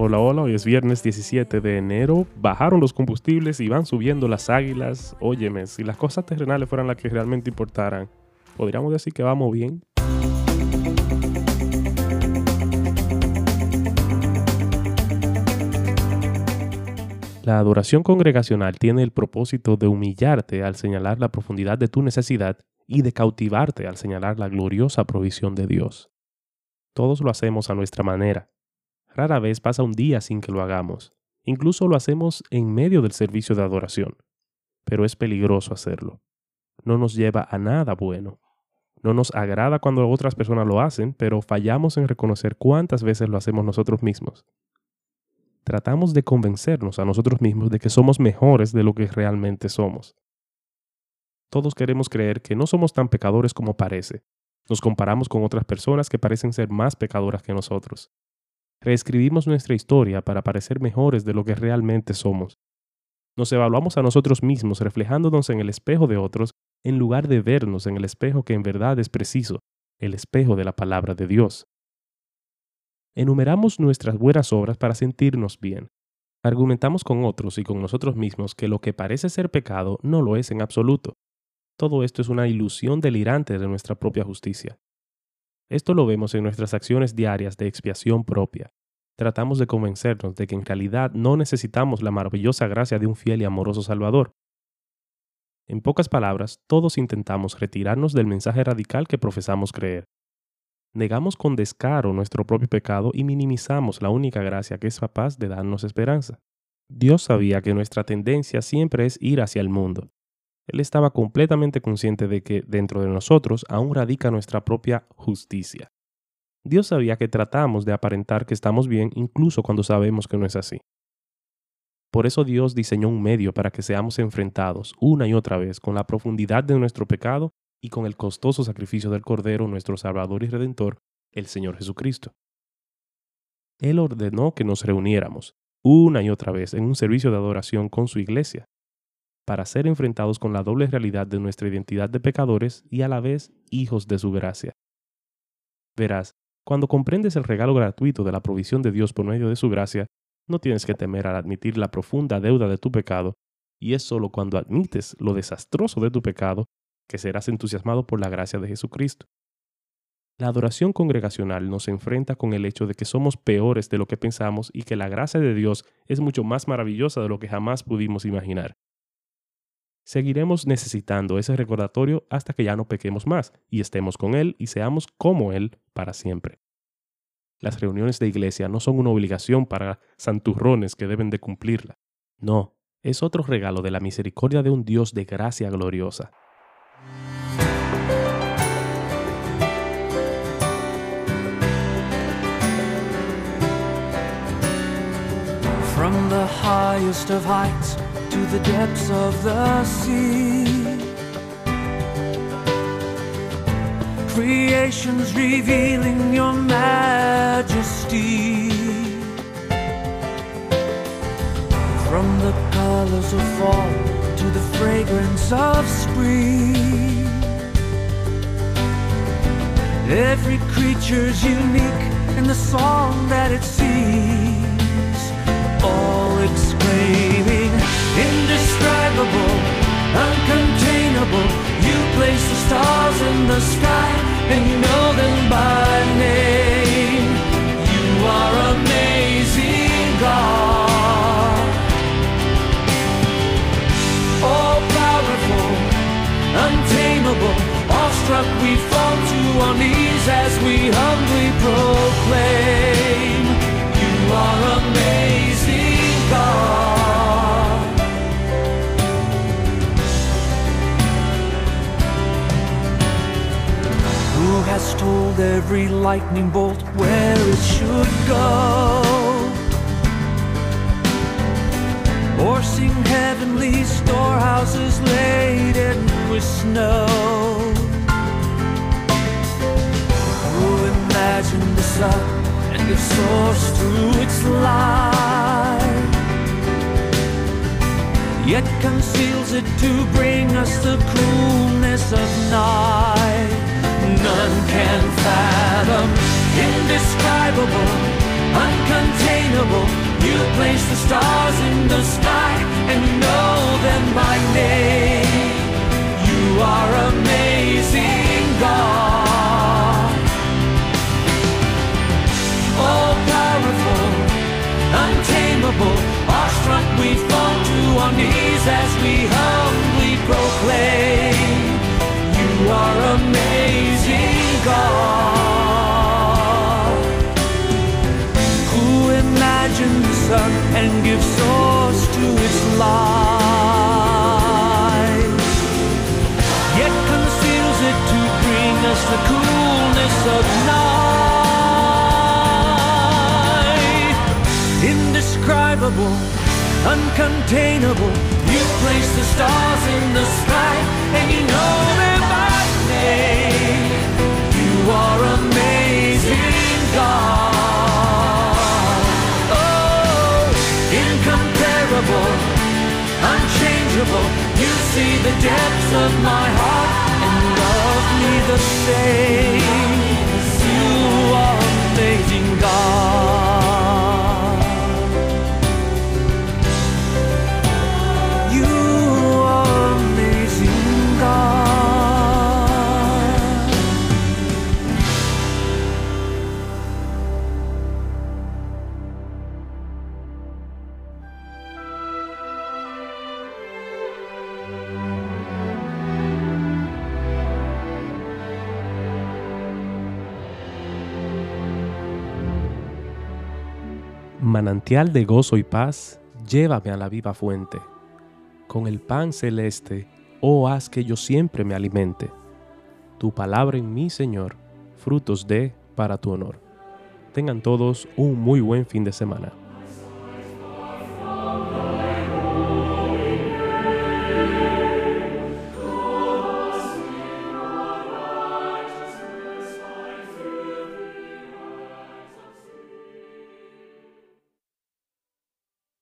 Hola, hola, hoy es viernes 17 de enero. Bajaron los combustibles y van subiendo las águilas. Óyeme, si las cosas terrenales fueran las que realmente importaran, podríamos decir que vamos bien. La adoración congregacional tiene el propósito de humillarte al señalar la profundidad de tu necesidad y de cautivarte al señalar la gloriosa provisión de Dios. Todos lo hacemos a nuestra manera, Rara vez pasa un día sin que lo hagamos. Incluso lo hacemos en medio del servicio de adoración. Pero es peligroso hacerlo. No nos lleva a nada bueno. No nos agrada cuando otras personas lo hacen, pero fallamos en reconocer cuántas veces lo hacemos nosotros mismos. Tratamos de convencernos a nosotros mismos de que somos mejores de lo que realmente somos. Todos queremos creer que no somos tan pecadores como parece. Nos comparamos con otras personas que parecen ser más pecadoras que nosotros. Reescribimos nuestra historia para parecer mejores de lo que realmente somos. Nos evaluamos a nosotros mismos reflejándonos en el espejo de otros en lugar de vernos en el espejo que en verdad es preciso, el espejo de la palabra de Dios. Enumeramos nuestras buenas obras para sentirnos bien. Argumentamos con otros y con nosotros mismos que lo que parece ser pecado no lo es en absoluto. Todo esto es una ilusión delirante de nuestra propia justicia. Esto lo vemos en nuestras acciones diarias de expiación propia. Tratamos de convencernos de que en realidad no necesitamos la maravillosa gracia de un fiel y amoroso Salvador. En pocas palabras, todos intentamos retirarnos del mensaje radical que profesamos creer. Negamos con descaro nuestro propio pecado y minimizamos la única gracia que es capaz de darnos esperanza. Dios sabía que nuestra tendencia siempre es ir hacia el mundo, él estaba completamente consciente de que dentro de nosotros aún radica nuestra propia justicia. Dios sabía que tratamos de aparentar que estamos bien incluso cuando sabemos que no es así. Por eso Dios diseñó un medio para que seamos enfrentados una y otra vez con la profundidad de nuestro pecado y con el costoso sacrificio del Cordero, nuestro Salvador y Redentor, el Señor Jesucristo. Él ordenó que nos reuniéramos una y otra vez en un servicio de adoración con su iglesia, para ser enfrentados con la doble realidad de nuestra identidad de pecadores y a la vez hijos de su gracia. Verás, cuando comprendes el regalo gratuito de la provisión de Dios por medio de su gracia, no tienes que temer al admitir la profunda deuda de tu pecado, y es solo cuando admites lo desastroso de tu pecado que serás entusiasmado por la gracia de Jesucristo. La adoración congregacional nos enfrenta con el hecho de que somos peores de lo que pensamos y que la gracia de Dios es mucho más maravillosa de lo que jamás pudimos imaginar seguiremos necesitando ese recordatorio hasta que ya no pequemos más y estemos con Él y seamos como Él para siempre. Las reuniones de iglesia no son una obligación para santurrones que deben de cumplirla. No, es otro regalo de la misericordia de un Dios de gracia gloriosa. To the depths of the sea. Creation's revealing your majesty. From the colors of fall to the fragrance of spring. Every creature's unique in the song that it sings, all exclaiming indescribable, uncontainable. You place the stars in the sky and you know them by name. You are amazing, God. All powerful, untamable, awestruck, we fall to our knees as we humbly proclaim. Every lightning bolt where it should go. Or sing heavenly storehouses laden with snow. Who imagined the sun and give source through its light? Yet conceals it to bring us the coolness of night none can fathom. Indescribable, uncontainable. You place the stars in the sky and know them by name. You are amazing, God. All powerful, untamable, awestruck we fall to our knees as we humbly proclaim. And gives source to its light? Yet conceals it to bring us the coolness of night. Indescribable, uncontainable. You place the stars in the sky and you know them of my heart Manantial de gozo y paz, llévame a la viva fuente. Con el pan celeste, oh haz que yo siempre me alimente. Tu palabra en mí, Señor, frutos de para tu honor. Tengan todos un muy buen fin de semana.